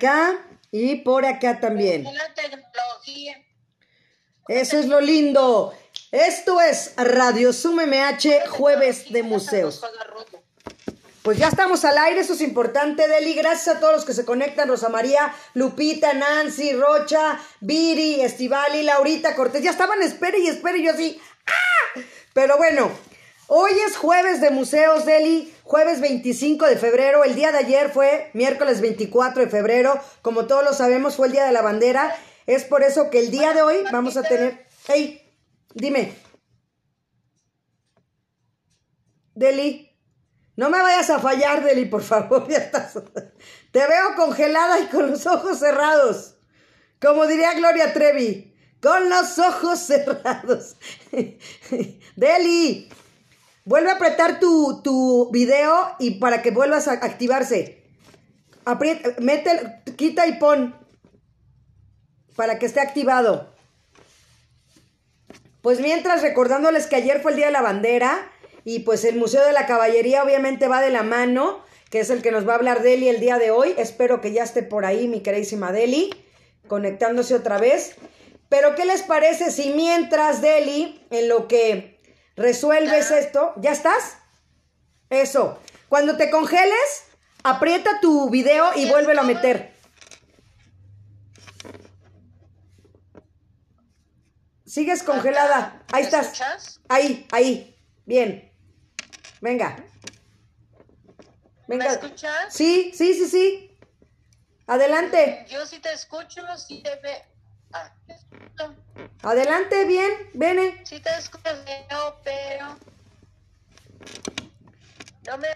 acá y por acá también. La tecnología. Eso es lo lindo. Esto es Radio Sum MH, jueves de museos. Pues ya estamos al aire, eso es importante, Deli. Gracias a todos los que se conectan, Rosa María, Lupita, Nancy, Rocha, Viri, Estivali, Laurita, Cortés. Ya estaban, espere y espere, y yo así. ¡Ah! Pero bueno, hoy es jueves de museos, Deli, jueves 25 de febrero. El día de ayer fue miércoles 24 de febrero. Como todos lo sabemos, fue el día de la bandera. Es por eso que el día de hoy vamos a tener. Hey, dime. Deli. No me vayas a fallar, Deli, por favor. Ya estás. Te veo congelada y con los ojos cerrados. Como diría Gloria Trevi, con los ojos cerrados. Deli, vuelve a apretar tu, tu video y para que vuelvas a activarse. Aprieta, mete, quita y pon para que esté activado. Pues mientras recordándoles que ayer fue el Día de la Bandera y pues el Museo de la Caballería obviamente va de la mano, que es el que nos va a hablar Deli el día de hoy. Espero que ya esté por ahí mi queridísima Deli, conectándose otra vez. Pero ¿qué les parece si mientras Deli, en lo que resuelves esto, ¿ya estás? Eso. Cuando te congeles, aprieta tu video y vuélvelo a meter. Sigues congelada. Ahí estás. Ahí, ahí. Bien. Venga. Venga. ¿Me escuchas? Sí, sí, sí, sí. Adelante. Yo sí te escucho, sí te veo. Ah, Adelante, bien, ven. Sí te escucho, pero... ¿No me...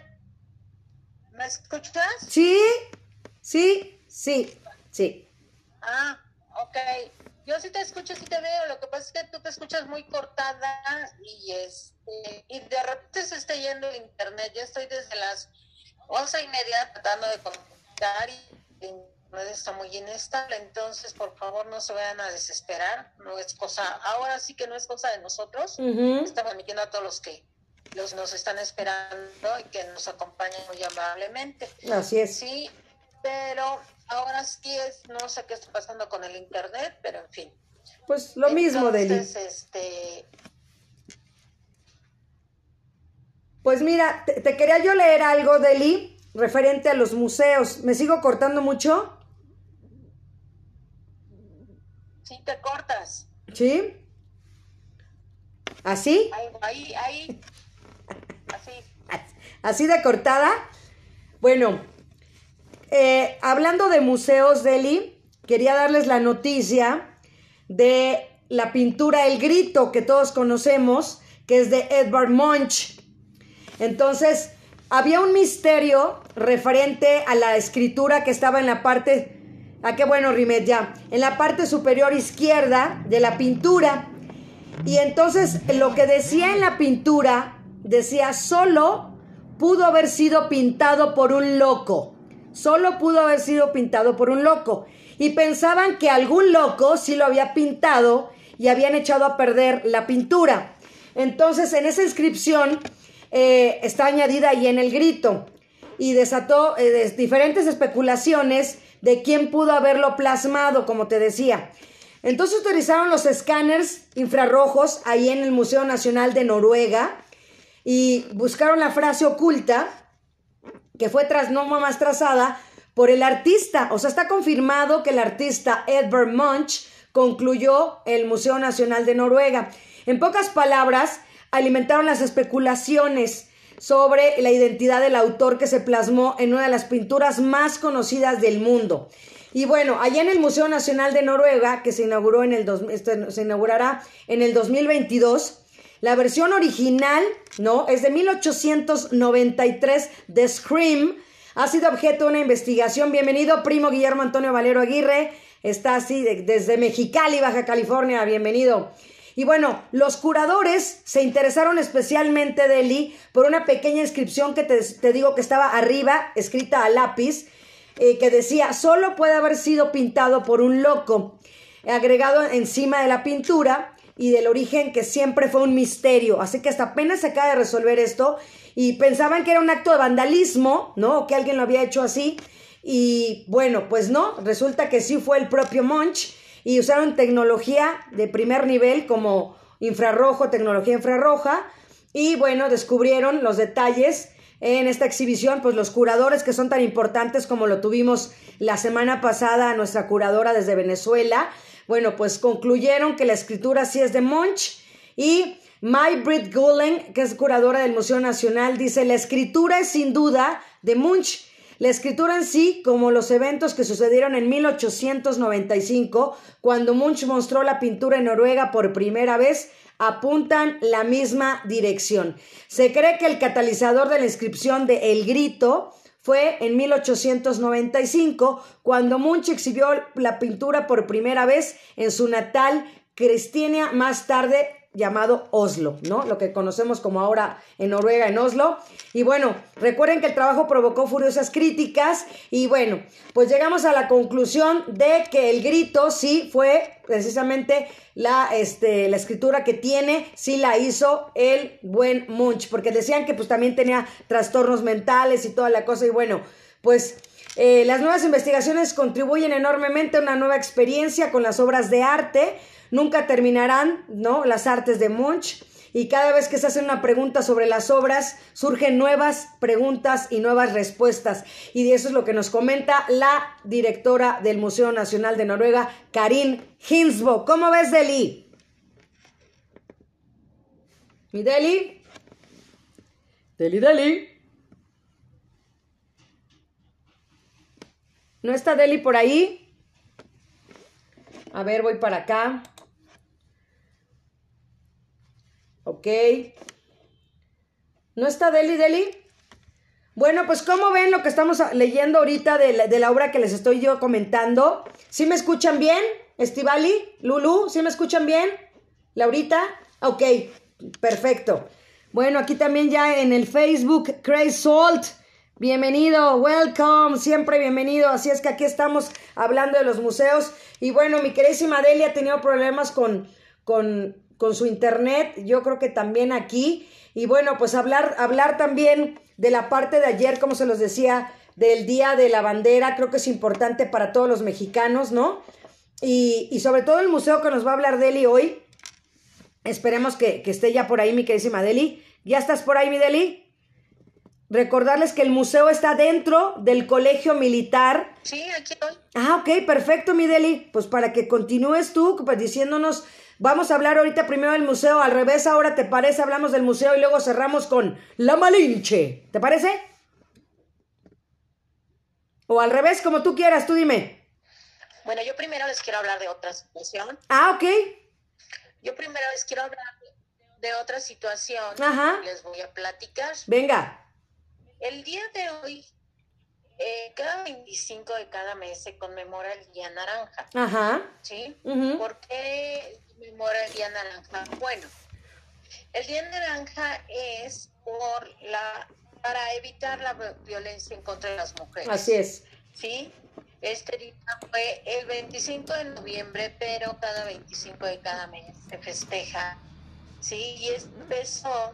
¿Me escuchas? Sí, sí, sí, sí. Ah, ok. Yo sí te escucho, sí te veo. Lo que pasa es que tú te escuchas muy cortada y este y de repente se está yendo el internet. Yo estoy desde las once y media tratando de conectar y está muy inestable. Entonces, por favor, no se vayan a desesperar. No es cosa, ahora sí que no es cosa de nosotros. Estamos emitiendo a todos los que los nos están esperando y que nos acompañan muy amablemente. Así es. Sí, pero ahora sí es, no sé qué está pasando con el internet, pero en fin. Pues lo mismo, Deli. este... Pues mira, te, te, quería yo leer algo, Deli, referente a los museos. ¿Me sigo cortando mucho? Sí, te cortas. ¿Sí? ¿Así? Ahí, ahí, ahí. Así. ¿Así de cortada? Bueno, eh, hablando de museos, Deli, quería darles la noticia de la pintura El Grito, que todos conocemos, que es de Edvard Munch. Entonces, había un misterio referente a la escritura que estaba en la parte, ah, qué bueno, Rimet, ya, en la parte superior izquierda de la pintura. Y entonces lo que decía en la pintura, decía, solo pudo haber sido pintado por un loco solo pudo haber sido pintado por un loco. Y pensaban que algún loco sí lo había pintado y habían echado a perder la pintura. Entonces, en esa inscripción eh, está añadida ahí en el grito y desató eh, diferentes especulaciones de quién pudo haberlo plasmado, como te decía. Entonces utilizaron los escáneres infrarrojos ahí en el Museo Nacional de Noruega y buscaron la frase oculta que fue tras no más trazada por el artista. O sea, está confirmado que el artista Edvard Munch concluyó el Museo Nacional de Noruega. En pocas palabras, alimentaron las especulaciones sobre la identidad del autor que se plasmó en una de las pinturas más conocidas del mundo. Y bueno, allá en el Museo Nacional de Noruega, que se inauguró en el este, se inaugurará en el 2022, la versión original, ¿no? Es de 1893 de Scream. Ha sido objeto de una investigación. Bienvenido, primo Guillermo Antonio Valero Aguirre. Está así desde Mexicali, Baja California. Bienvenido. Y bueno, los curadores se interesaron especialmente, de Eli, por una pequeña inscripción que te, digo que estaba arriba, escrita a lápiz, eh, que decía, solo puede haber sido pintado por un loco. Agregado encima de la pintura, y del origen que siempre fue un misterio. Así que hasta apenas se acaba de resolver esto y pensaban que era un acto de vandalismo, ¿no? O que alguien lo había hecho así. Y bueno, pues no, resulta que sí fue el propio Munch y usaron tecnología de primer nivel como infrarrojo, tecnología infrarroja. Y bueno, descubrieron los detalles en esta exhibición, pues los curadores que son tan importantes como lo tuvimos la semana pasada, nuestra curadora desde Venezuela, bueno, pues concluyeron que la escritura sí es de Munch y My Britt Gulen, que es curadora del Museo Nacional, dice, la escritura es sin duda de Munch. La escritura en sí, como los eventos que sucedieron en 1895, cuando Munch mostró la pintura en Noruega por primera vez, apuntan la misma dirección. Se cree que el catalizador de la inscripción de El Grito fue en 1895, cuando Munch exhibió la pintura por primera vez en su natal Cristiania, más tarde llamado Oslo, ¿no? Lo que conocemos como ahora en Noruega, en Oslo. Y bueno, recuerden que el trabajo provocó furiosas críticas y bueno, pues llegamos a la conclusión de que el grito sí fue precisamente la, este, la escritura que tiene, sí la hizo el buen Munch, porque decían que pues también tenía trastornos mentales y toda la cosa y bueno, pues... Eh, las nuevas investigaciones contribuyen enormemente a una nueva experiencia con las obras de arte, nunca terminarán, ¿no? Las artes de Munch. Y cada vez que se hace una pregunta sobre las obras, surgen nuevas preguntas y nuevas respuestas. Y de eso es lo que nos comenta la directora del Museo Nacional de Noruega, Karin Hinsbo. ¿Cómo ves, Deli? ¿Mi Deli? Deli, Deli. ¿No está Deli por ahí? A ver, voy para acá. Ok. ¿No está Deli Deli? Bueno, pues como ven lo que estamos leyendo ahorita de la, de la, obra que les estoy yo comentando. ¿Sí me escuchan bien? Estivali, Lulu, ¿sí me escuchan bien? Laurita, ok, perfecto. Bueno, aquí también ya en el Facebook, Crazy Salt. Bienvenido, welcome, siempre bienvenido. Así es que aquí estamos hablando de los museos. Y bueno, mi queridísima Delia ha tenido problemas con, con con su internet, yo creo que también aquí. Y bueno, pues hablar, hablar también de la parte de ayer, como se los decía, del Día de la Bandera, creo que es importante para todos los mexicanos, ¿no? Y, y sobre todo el museo que nos va a hablar Deli hoy. Esperemos que, que esté ya por ahí, mi queridísima Deli. ¿Ya estás por ahí, mi Deli? Recordarles que el museo está dentro del colegio militar. Sí, aquí estoy. Ah, ok, perfecto, mi Deli. Pues para que continúes tú pues, diciéndonos Vamos a hablar ahorita primero del museo, al revés, ahora te parece, hablamos del museo y luego cerramos con la Malinche. ¿Te parece? O al revés, como tú quieras, tú dime. Bueno, yo primero les quiero hablar de otra situación. Ah, ok. Yo primero les quiero hablar de otra situación. Ajá. Les voy a platicar. Venga. El día de hoy, eh, cada 25 de cada mes se conmemora el Día Naranja. Ajá. ¿Sí? ¿Por qué conmemora el Día Naranja? Bueno, el Día Naranja es por la para evitar la vi- violencia en contra de las mujeres. Así es. ¿sí? Este día fue el 25 de noviembre, pero cada 25 de cada mes se festeja, ¿sí? Y empezó,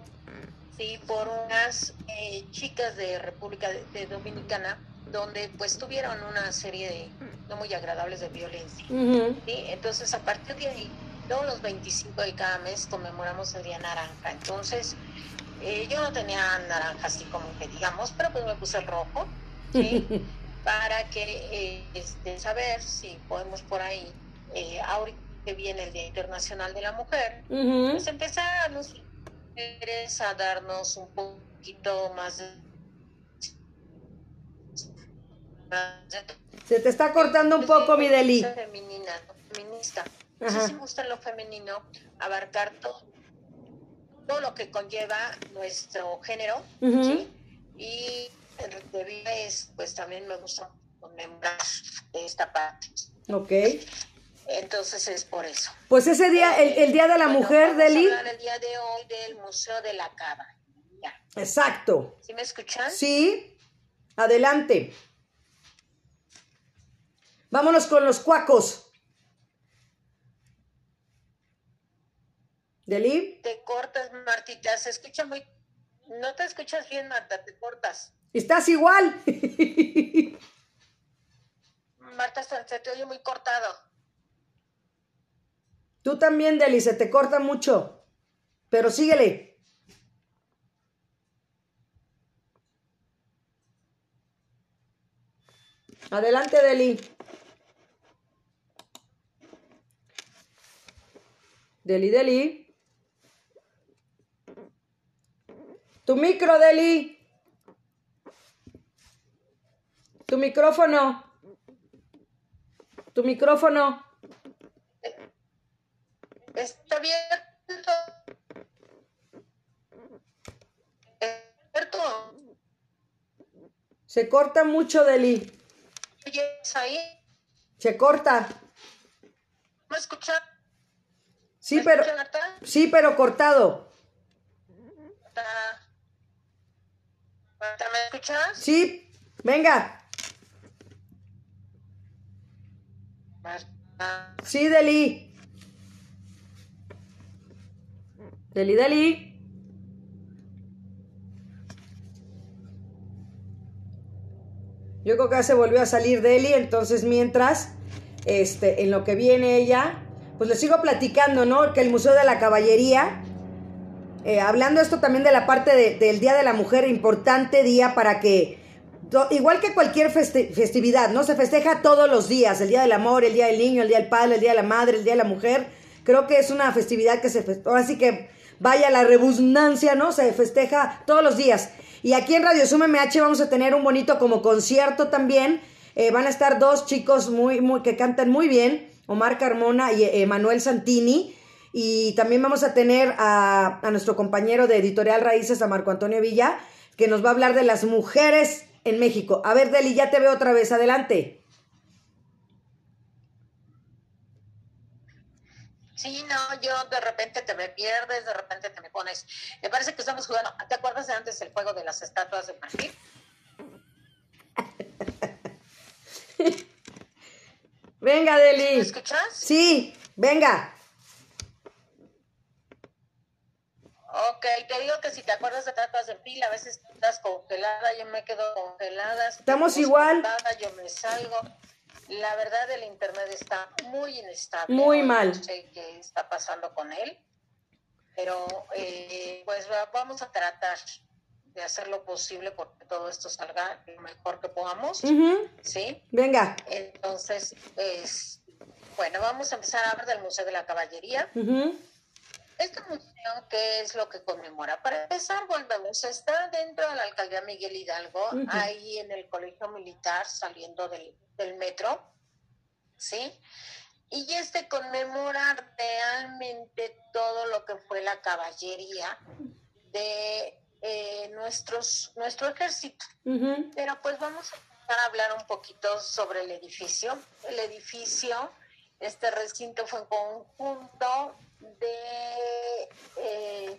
¿sí? Por unas eh, chicas de República de, de Dominicana, donde pues tuvieron una serie de no muy agradables de violencia. ¿sí? Entonces, a partir de ahí, todos los 25 de cada mes conmemoramos el Día Naranja. Entonces, eh, yo no tenía naranja así como que digamos, pero pues me puse el rojo, ¿sí? para que eh, este, saber si podemos por ahí, eh, ahorita que viene el Día Internacional de la Mujer, pues empezar a los mujeres a darnos un poquito más de... Se te está cortando un poco, mi Deli. Femenina, feminista. Ajá. Sí me gusta lo femenino abarcar todo, todo lo que conlleva nuestro género. ¿sí? Y de vida es, pues también me gusta conmemorar esta parte. Ok. Entonces es por eso. Pues ese día, el, el Día de la Bueno, Mujer, vamos a Deli. hablar el día de hoy del Museo de la Cava. Ya. Exacto. ¿Sí me escuchan? Sí. Adelante. Vámonos con los cuacos. Deli. Te cortas, Martita. Se escucha muy... No te escuchas bien, Marta. Te cortas. Estás igual. Marta, se te oye muy cortado. Tú también, Deli, se te corta mucho. Pero síguele. Adelante, Deli. Deli, Deli. Tu micro, Deli. Tu micrófono. Tu micrófono. Está abierto. Abierto. Se corta mucho, Deli. ¿Oyes ahí? Se corta. ¿Me escuchas? Sí, ¿Me pero escuchan, Marta? sí, pero cortado. ¿me escuchas? Sí, venga. Marta. Sí, Deli. Deli, Deli. Yo creo que ya se volvió a salir Deli, entonces mientras, este, en lo que viene ella, pues les sigo platicando, ¿no? Que el Museo de la Caballería, eh, hablando esto también de la parte de- del Día de la Mujer, importante día para que, igual que cualquier festi- festividad, ¿no? Se festeja todos los días, el Día del Amor, el Día del Niño, el Día del Padre, el Día de la Madre, el Día de la Mujer. Creo que es una festividad que se ahora sí que vaya la rebusnancia, ¿no? Se festeja todos los días. Y aquí en Radio Sum MH vamos a tener un bonito como concierto también. Eh, van a estar dos chicos muy, muy, que cantan muy bien, Omar Carmona y eh, Manuel Santini. Y también vamos a tener a, a nuestro compañero de Editorial Raíces, a Marco Antonio Villa, que nos va a hablar de las mujeres en México. A ver, Deli, ya te veo otra vez. Adelante. Sí, no, yo de repente te me pierdes, de repente te me pones. Me parece que estamos jugando. ¿Te acuerdas de antes el juego de las estatuas de marfil? Venga, ¿Me Deli. escuchas? Sí, venga. Ok, te digo que si te acuerdas de estatuas de marfil, a veces estás congelada, yo me quedo congelada. Estamos igual. yo me salgo. La verdad, el internet está muy inestable. Muy mal. No sé qué está pasando con él, pero eh, pues va- vamos a tratar de hacer lo posible porque todo esto salga lo mejor que podamos. ¿Sí? Venga. Entonces, es, bueno, vamos a empezar a hablar del Museo de la Caballería. Ujú, Este museo, ¿qué es lo que conmemora? Para empezar, volvemos, está dentro de la alcaldía Miguel Hidalgo, ahí en el colegio militar, saliendo del, del metro, ¿sí? Y este conmemora realmente todo lo que fue la caballería de eh, nuestros, nuestro ejército. Pero pues vamos a empezar a hablar un poquito sobre el edificio. El edificio, este recinto fue en conjunto de eh,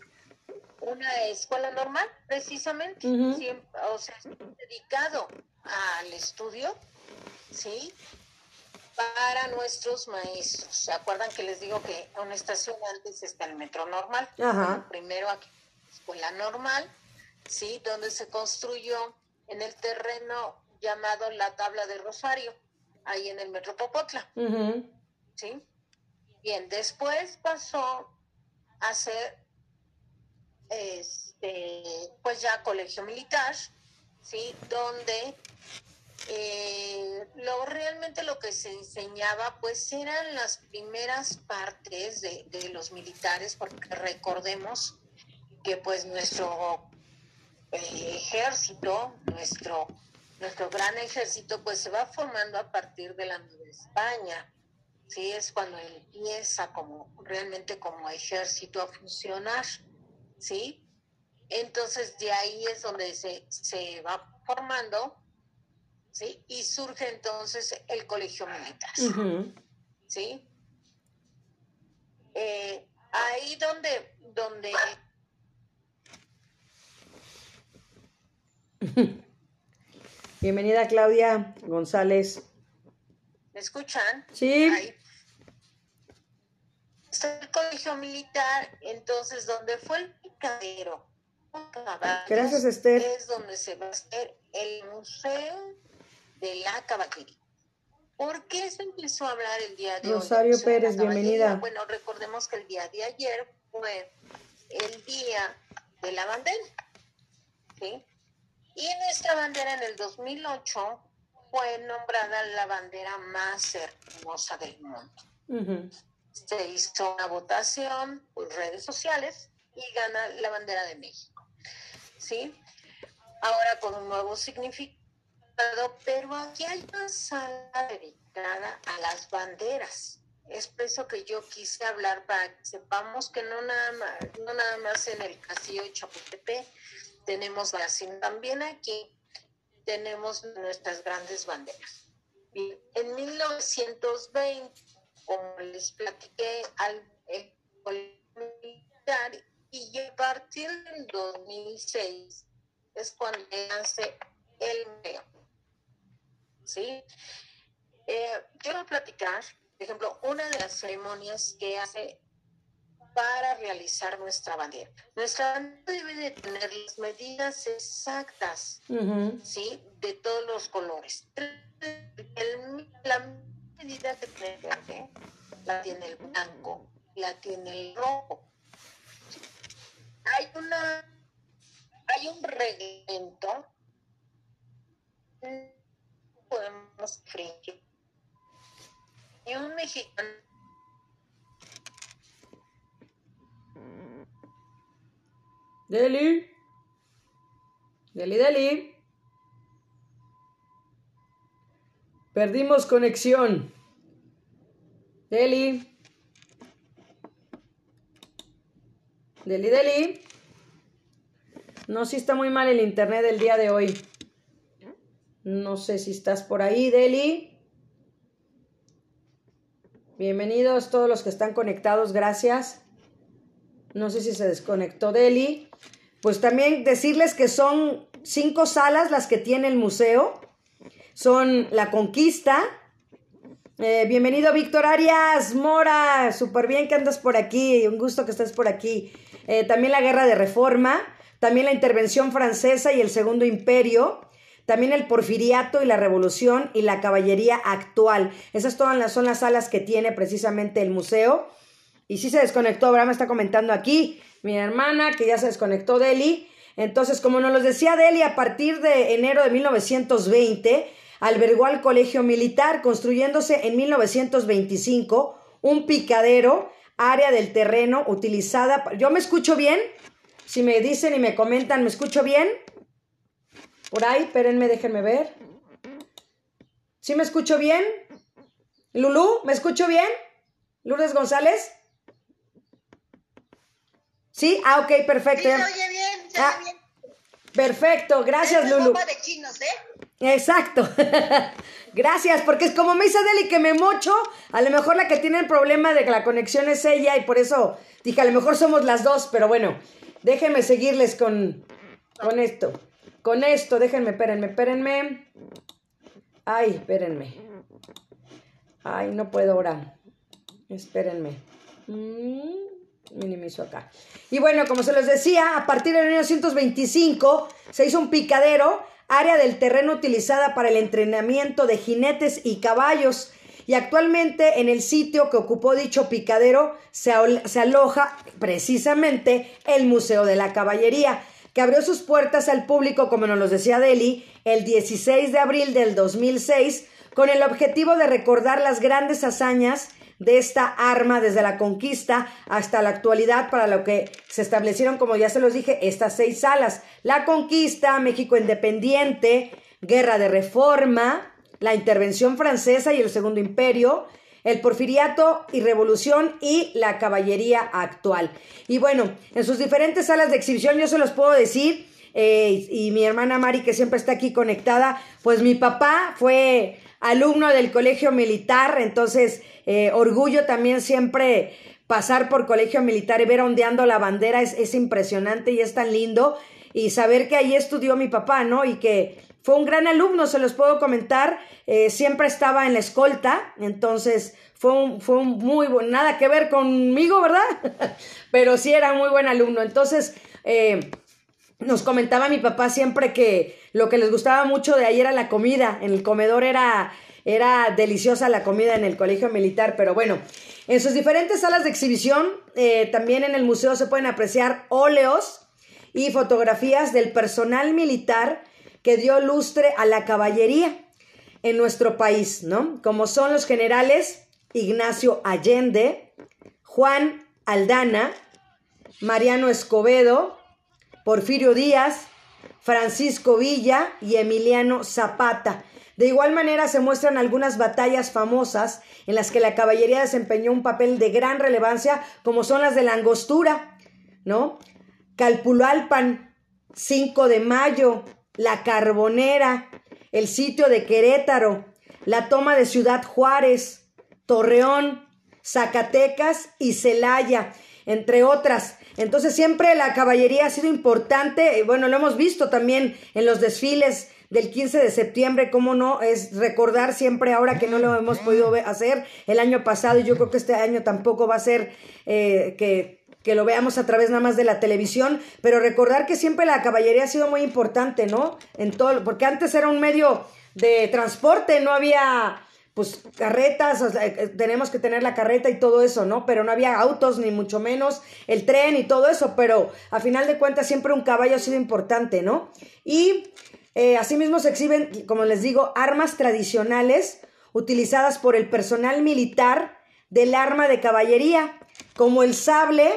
una escuela normal, precisamente. Siempre- o sea, dedicado al estudio, ¿sí? Para nuestros maestros. ¿Se acuerdan que les digo que una estación antes está el metro normal? Bueno, primero aquí, escuela normal, ¿sí? Donde se construyó en el terreno llamado la tabla de Rosario, ahí en el metro Popotla. ¿sí? Bien, después pasó a ser, este, pues ya colegio militar, ¿sí? Donde eh, realmente lo que se enseñaba, pues eran las primeras partes de, de los militares, porque recordemos que pues nuestro eh, ejército, nuestro, nuestro gran ejército, pues se va formando a partir de la Nueva España. Sí, es cuando empieza como realmente como ejército a funcionar, ¿sí? Entonces de ahí es donde se, se va formando, ¿sí? Y surge entonces el colegio militar. ¿sí? Eh, ahí donde, donde Bienvenida Claudia González. ¿me escuchan? Sí. Ahí. Está el colegio militar, entonces donde fue el picadero. Gracias, Esther. Es donde se va a hacer el museo de la caballería. ¿Por qué se empezó a hablar el día de hoy? Rosario Pérez, bienvenida. Bueno, recordemos que el día de ayer fue el día de la bandera. ¿sí? Y nuestra bandera en el 2008 fue nombrada la bandera más hermosa del mundo. Se hizo una votación por redes sociales y gana la bandera de México. ¿Sí? Ahora con un nuevo significado, pero aquí hay una sala dedicada a las banderas. Es por eso que yo quise hablar para que sepamos que no nada más, no nada más en el castillo de Chapultepec tenemos la también aquí tenemos nuestras grandes banderas. En 1920, como les platiqué, al el militar y a partir del 2006 es cuando hace el MEO. ¿Sí? Eh, quiero platicar, por ejemplo, una de las ceremonias que hace para realizar nuestra bandera. Nuestra bandera debe de tener las medidas exactas, ¿sí? De todos los colores. la medida que tiene la tiene el blanco, la tiene el rojo. Hay una, hay un reglamento, podemos fingir. Y un mexicano Deli. Deli, Deli. Perdimos conexión. Deli. Deli, Deli. No, si está muy mal el internet del día de hoy. No sé si estás por ahí, Deli. Bienvenidos todos los que están conectados, gracias. No sé si se desconectó Deli. Pues también decirles que son cinco salas las que tiene el museo. Son La Conquista. Eh, bienvenido Víctor Arias Mora. Súper bien que andas por aquí. Un gusto que estés por aquí. Eh, también la Guerra de Reforma. También la Intervención Francesa y el Segundo Imperio también el porfiriato y la revolución y la caballería actual. Esas todas las, son las salas que tiene precisamente el museo. Y sí se desconectó, Abraham está comentando aquí, mi hermana, que ya se desconectó Deli. Entonces, como nos lo decía Deli, a partir de enero de 1920, albergó al colegio militar, construyéndose en 1925 un picadero, área del terreno utilizada. ¿Yo me escucho bien? Si me dicen y me comentan, ¿me escucho bien? Por ahí, espérenme, déjenme ver. ¿Sí me escucho bien? Lulú, ¿me escucho bien? Lourdes González. ¿Sí? Ah, ok, perfecto. Sí, oye bien, se ah, bien. Perfecto, gracias, Lulu. de chinos, ¿eh? Exacto. gracias, porque es como me dice Deli que me mocho, a lo mejor la que tiene el problema de que la conexión es ella y por eso dije, a lo mejor somos las dos, pero bueno, déjenme seguirles con, con esto. Con esto, déjenme, espérenme, espérenme. Ay, espérenme. Ay, no puedo ahora. Espérenme. Mm acá. Y bueno, como se les decía, a partir de 1925 se hizo un picadero, área del terreno utilizada para el entrenamiento de jinetes y caballos. Y actualmente en el sitio que ocupó dicho picadero se, se aloja precisamente el Museo de la Caballería, que abrió sus puertas al público, como nos lo decía Deli, el 16 de abril del 2006, con el objetivo de recordar las grandes hazañas de esta arma desde la conquista hasta la actualidad, para lo que se establecieron, como ya se los dije, estas seis salas. La conquista, México independiente, guerra de reforma, la intervención francesa y el segundo imperio, el porfiriato y revolución y la caballería actual. Y bueno, en sus diferentes salas de exhibición yo se los puedo decir, eh, y mi hermana Mari que siempre está aquí conectada, pues mi papá fue alumno del colegio militar, entonces eh, orgullo también siempre pasar por colegio militar y ver ondeando la bandera es, es, impresionante y es tan lindo. Y saber que ahí estudió mi papá, ¿no? Y que fue un gran alumno, se los puedo comentar. Eh, siempre estaba en la escolta, entonces fue fue un muy buen, nada que ver conmigo, ¿verdad? Pero sí era muy buen alumno. Entonces, eh, nos comentaba mi papá siempre que lo que les gustaba mucho de ahí era la comida. En el comedor era Era deliciosa la comida en el colegio militar, pero bueno, en sus diferentes salas de exhibición, eh, también en el museo se pueden apreciar óleos y fotografías del personal militar que dio lustre a la caballería en nuestro país, ¿no? Como son los generales Ignacio Allende, Juan Aldana, Mariano Escobedo, Porfirio Díaz, Francisco Villa y Emiliano Zapata. De igual manera se muestran algunas batallas famosas en las que la caballería desempeñó un papel de gran relevancia, como son las de la Angostura, ¿no? Calpulalpan, 5 de mayo, la Carbonera, el sitio de Querétaro, la toma de Ciudad Juárez, Torreón, Zacatecas y Celaya, entre otras. Entonces siempre la caballería ha sido importante, bueno, lo hemos visto también en los desfiles del 15 de septiembre, cómo no, es recordar siempre ahora que no lo hemos podido hacer el año pasado y yo creo que este año tampoco va a ser eh, que, que lo veamos a través nada más de la televisión, pero recordar que siempre la caballería ha sido muy importante, ¿no? En todo, porque antes era un medio de transporte, no había pues carretas, eh, tenemos que tener la carreta y todo eso, ¿no? Pero no había autos, ni mucho menos el tren y todo eso, pero a final de cuentas siempre un caballo ha sido importante, ¿no? Y eh, asimismo se exhiben, como les digo, armas tradicionales utilizadas por el personal militar del arma de caballería, como el sable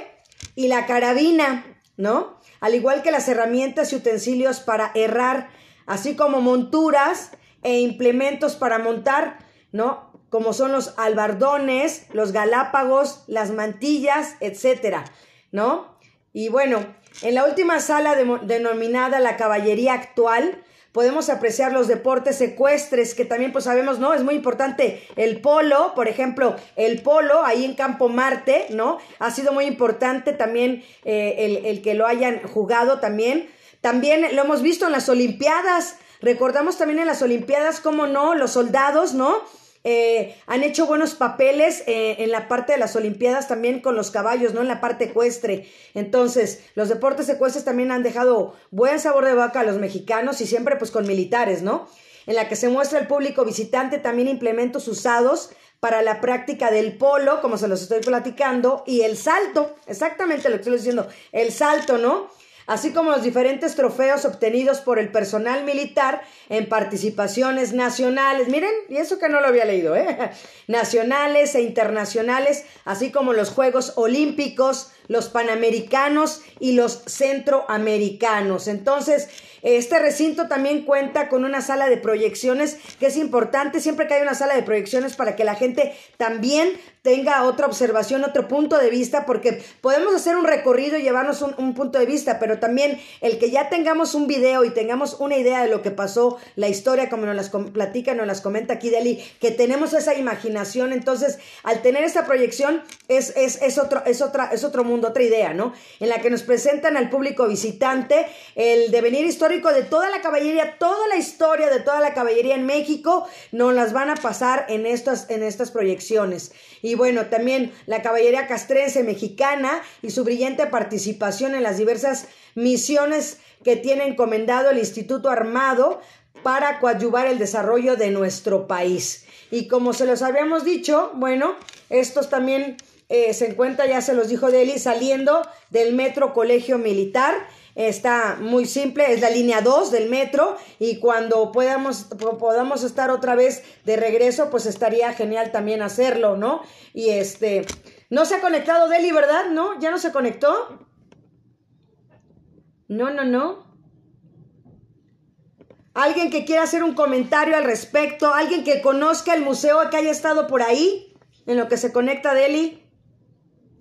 y la carabina, ¿no? Al igual que las herramientas y utensilios para errar, así como monturas e implementos para montar, ¿no? Como son los albardones, los galápagos, las mantillas, etcétera, ¿no? Y bueno, en la última sala denominada la caballería actual, podemos apreciar los deportes secuestres, que también pues sabemos, ¿no? Es muy importante el polo, por ejemplo, el polo ahí en Campo Marte, ¿no? Ha sido muy importante también eh, el, el que lo hayan jugado también. También lo hemos visto en las Olimpiadas, recordamos también en las Olimpiadas, cómo no, los soldados, ¿no? Eh, han hecho buenos papeles eh, en la parte de las Olimpiadas también con los caballos, ¿no? En la parte ecuestre. Entonces, los deportes ecuestres también han dejado buen sabor de vaca a los mexicanos y siempre pues con militares, ¿no? En la que se muestra el público visitante también implementos usados para la práctica del polo, como se los estoy platicando, y el salto, exactamente lo que estoy diciendo, el salto, ¿no? Así como los diferentes trofeos obtenidos por el personal militar en participaciones nacionales. Miren, y eso que no lo había leído, ¿eh? Nacionales e internacionales, así como los Juegos Olímpicos, los Panamericanos y los Centroamericanos. Entonces, este recinto también cuenta con una sala de proyecciones que es importante siempre que hay una sala de proyecciones para que la gente también tenga otra observación, otro punto de vista, porque podemos hacer un recorrido y llevarnos un, punto de vista, pero también el que ya tengamos un video y tengamos una idea de lo que pasó, la historia, como nos las platica, nos las comenta aquí Deli, que tenemos esa imaginación, entonces al tener esta proyección es, es, es, otro, es, otra, es otro mundo, otra idea, ¿no? En la que nos presentan al público visitante el devenir histórico de toda la caballería, toda la historia de toda la caballería en México, nos las van a pasar en estas, en estas proyecciones. Y bueno, también la caballería castrense mexicana y su brillante participación en las diversas misiones que tiene encomendado el Instituto Armado para coadyuvar el desarrollo de nuestro país. Y como se los habíamos dicho, bueno, estos también eh, se encuentra, ya se los dijo Deli, saliendo del Metro Colegio Militar está muy simple, es la línea 2 del metro y cuando podamos, podamos estar otra vez de regreso, pues estaría genial también hacerlo, ¿no? Y este, no se ha conectado Deli, ¿verdad? ¿No? ¿Ya no se conectó? No, no, no. Alguien que quiera hacer un comentario al respecto, alguien que conozca el museo que haya estado por ahí, en lo que se conecta Deli.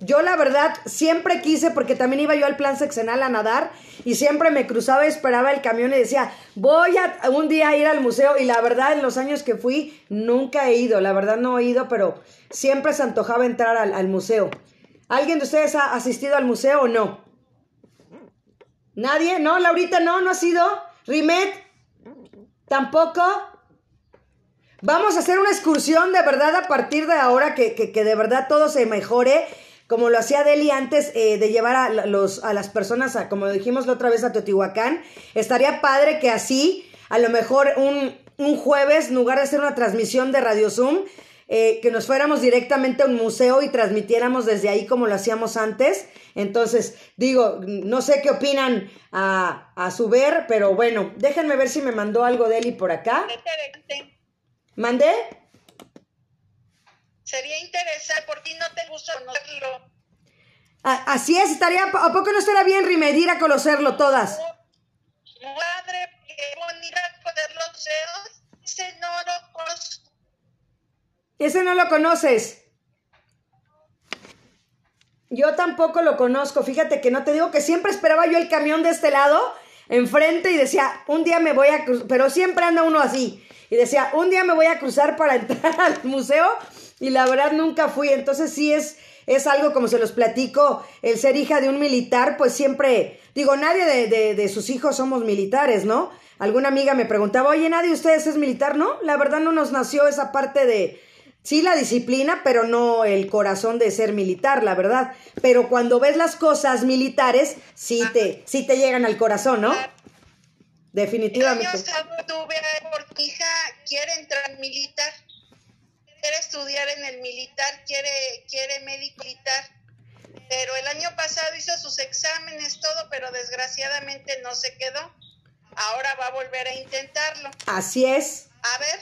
Yo la verdad siempre quise, porque también iba yo al plan sexenal a nadar y siempre me cruzaba y esperaba el camión y decía, voy a un día ir al museo y la verdad en los años que fui nunca he ido, la verdad no he ido, pero siempre se antojaba entrar al, museo. ¿Alguien de ustedes ha asistido al museo o no? ¿Nadie? ¿No? ¿Laurita no? ¿No ha sido? ¿Rimet? ¿Tampoco? Vamos a hacer una excursión de verdad a partir de ahora que, que de verdad todo se mejore como lo hacía Deli antes eh, de llevar a, los, a las personas, a, como dijimos la otra vez, a Teotihuacán. Estaría padre que así, a lo mejor un, un jueves, en lugar de hacer una transmisión de Radio Zoom, eh, que nos fuéramos directamente a un museo y transmitiéramos desde ahí como lo hacíamos antes. Entonces, digo, no sé qué opinan a, a su ver, pero bueno, déjenme ver si me mandó algo de Eli por acá. ¿Mandé? Sería interesante, por ti no te gusta conocerlo. Así es, estaría, ¿a poco no estaría bien rimedir a conocerlo todas? Madre, qué bonita poder los dedos. Ese no lo conozco. Ese no lo conoces. Yo tampoco lo conozco. Fíjate que no te digo que siempre esperaba yo el camión de este lado, enfrente, y decía, un día me voy a cruzar, pero siempre anda uno así. Y decía, un día me voy a cruzar para entrar al museo, y la verdad nunca fui. Entonces sí es, es algo como se los platico, el ser hija de un militar, pues siempre, digo, nadie de, de, de sus hijos somos militares, ¿no? Alguna amiga me preguntaba, oye, nadie de ustedes es militar, ¿no? La verdad no nos nació esa parte de, Sí, la disciplina, pero no el corazón de ser militar, la verdad. Pero cuando ves las cosas militares, sí te, sí te llegan al corazón, ¿no? El año Definitivamente. tuve hija quiere entrar en militar, estudiar en el militar, quiere, quiere médico militar. Pero el año pasado hizo sus exámenes, todo, pero desgraciadamente no se quedó. Ahora va a volver a intentarlo. Así es, A ver,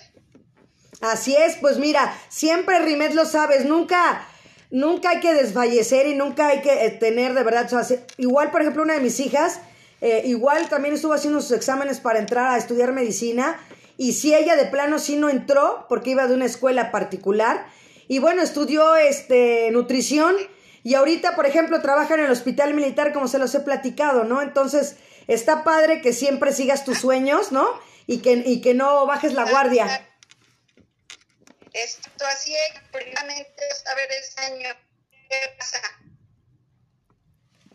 así es. Pues mira, siempre Rimet lo sabes, nunca, nunca hay que desfallecer y nunca hay que eh, tener de verdad. o sea, igual, por ejemplo, una de mis hijas, eh, igual también estuvo haciendo sus exámenes para entrar a estudiar medicina. Y si ella de plano sí no entró, porque iba de una escuela particular. Y bueno, estudió este nutrición. Y ahorita, por ejemplo, trabaja en el hospital militar, como se los he platicado, ¿no? Entonces, está padre que siempre sigas tus sueños, ¿no? Y que, y que no bajes la guardia. esto así es, primeramente a ver este año qué pasa.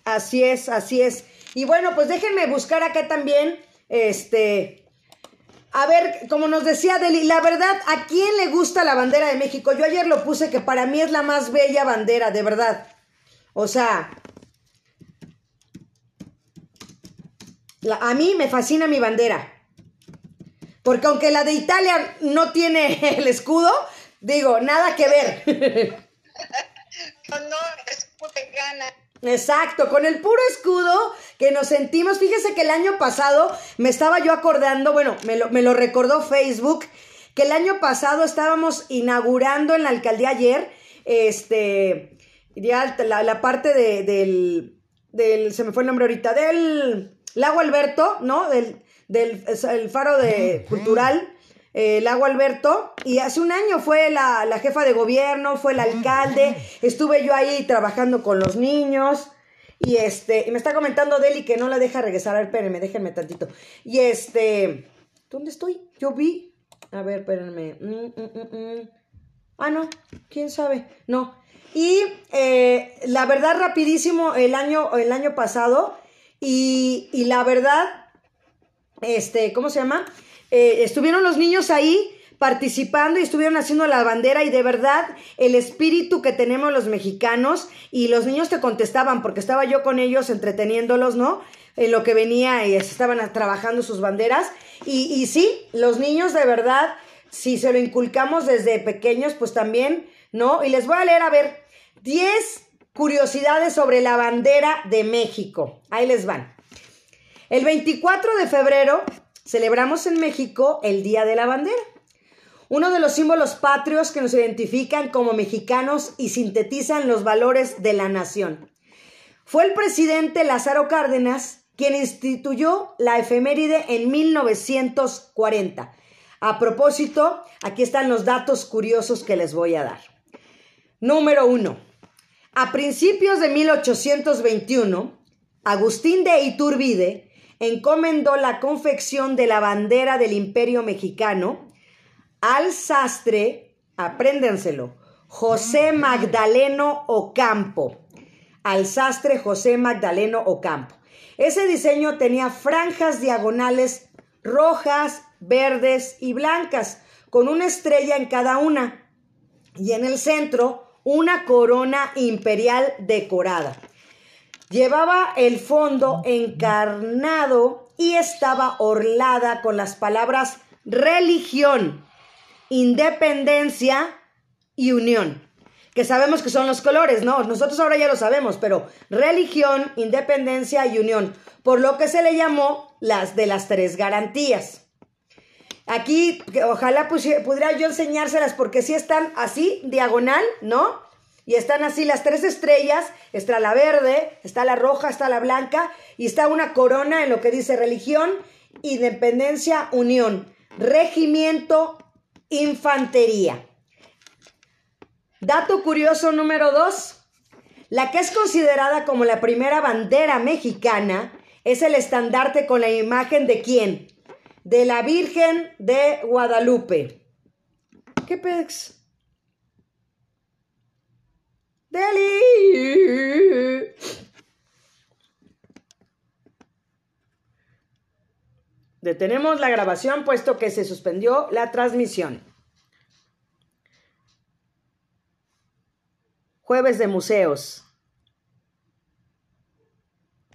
Así es, así es. Y bueno, pues déjenme buscar acá también, este, a ver, como nos decía Deli, la verdad, ¿a quién le gusta la bandera de México? Yo ayer lo puse que para mí es la más bella bandera, de verdad. O sea, a mí me fascina mi bandera. Porque aunque la de Italia no tiene el escudo, digo, nada que ver. No, no, es. Exacto, con el puro escudo que nos sentimos. Fíjese que el año pasado me estaba yo acordando, bueno, me lo, me lo recordó Facebook, que el año pasado estábamos inaugurando en la alcaldía ayer, este, ya la, la parte de, del, del, se me fue el nombre ahorita, del lago Alberto, ¿no? Del, del el faro de cultural eh, Lago Alberto, y hace un año fue la, la jefa de gobierno, fue el alcalde, estuve yo ahí trabajando con los niños, y este, y me está comentando Deli que no la deja regresar, a ver, espérenme, déjenme tantito, y este, ¿dónde estoy? Yo vi, a ver, espérenme, Mm, mm, mm, mm. ah, no, quién sabe, no, y eh, la verdad, rapidísimo, el año, el año pasado, y, y la verdad, este, ¿cómo se llama? Eh, estuvieron los niños ahí participando y estuvieron haciendo la bandera y de verdad el espíritu que tenemos los mexicanos y los niños te contestaban porque estaba yo con ellos entreteniéndolos, ¿no? En lo que venía y estaban trabajando sus banderas y, y sí, los niños de verdad, si se lo inculcamos desde pequeños, pues también, ¿no? Y les voy a leer, a ver, 10 curiosidades sobre la bandera de México. Ahí les van. El 24 de febrero celebramos en México el Día de la Bandera, uno de los símbolos patrios que nos identifican como mexicanos y sintetizan los valores de la nación. Fue el presidente Lázaro Cárdenas quien instituyó la efeméride en 1940. A propósito, aquí están los datos curiosos que les voy a dar. Número 1. A principios de 1821, Agustín de Iturbide encomendó la confección de la bandera del Imperio Mexicano al sastre, apréndenselo, José Magdaleno Ocampo. Al sastre José Magdaleno Ocampo. Ese diseño tenía franjas diagonales rojas, verdes y blancas, con una estrella en cada una. Y en el centro, una corona imperial decorada. Llevaba el fondo encarnado y estaba orlada con las palabras religión, independencia y unión. Que sabemos que son los colores, ¿no? Nosotros ahora ya lo sabemos, pero religión, independencia y unión. Por lo que se le llamó las de las tres garantías. Aquí, ojalá pudiera yo enseñárselas porque sí están así, diagonal, ¿no? Y están así las tres estrellas, está la verde, está la roja, está la blanca, y está una corona en lo que dice religión, independencia, unión, regimiento, infantería. Dato curioso número dos. La que es considerada como la primera bandera mexicana es el estandarte con la imagen de quién? De la Virgen de Guadalupe. ¿Qué pex? Detenemos la grabación puesto que se suspendió la transmisión. Jueves de museos.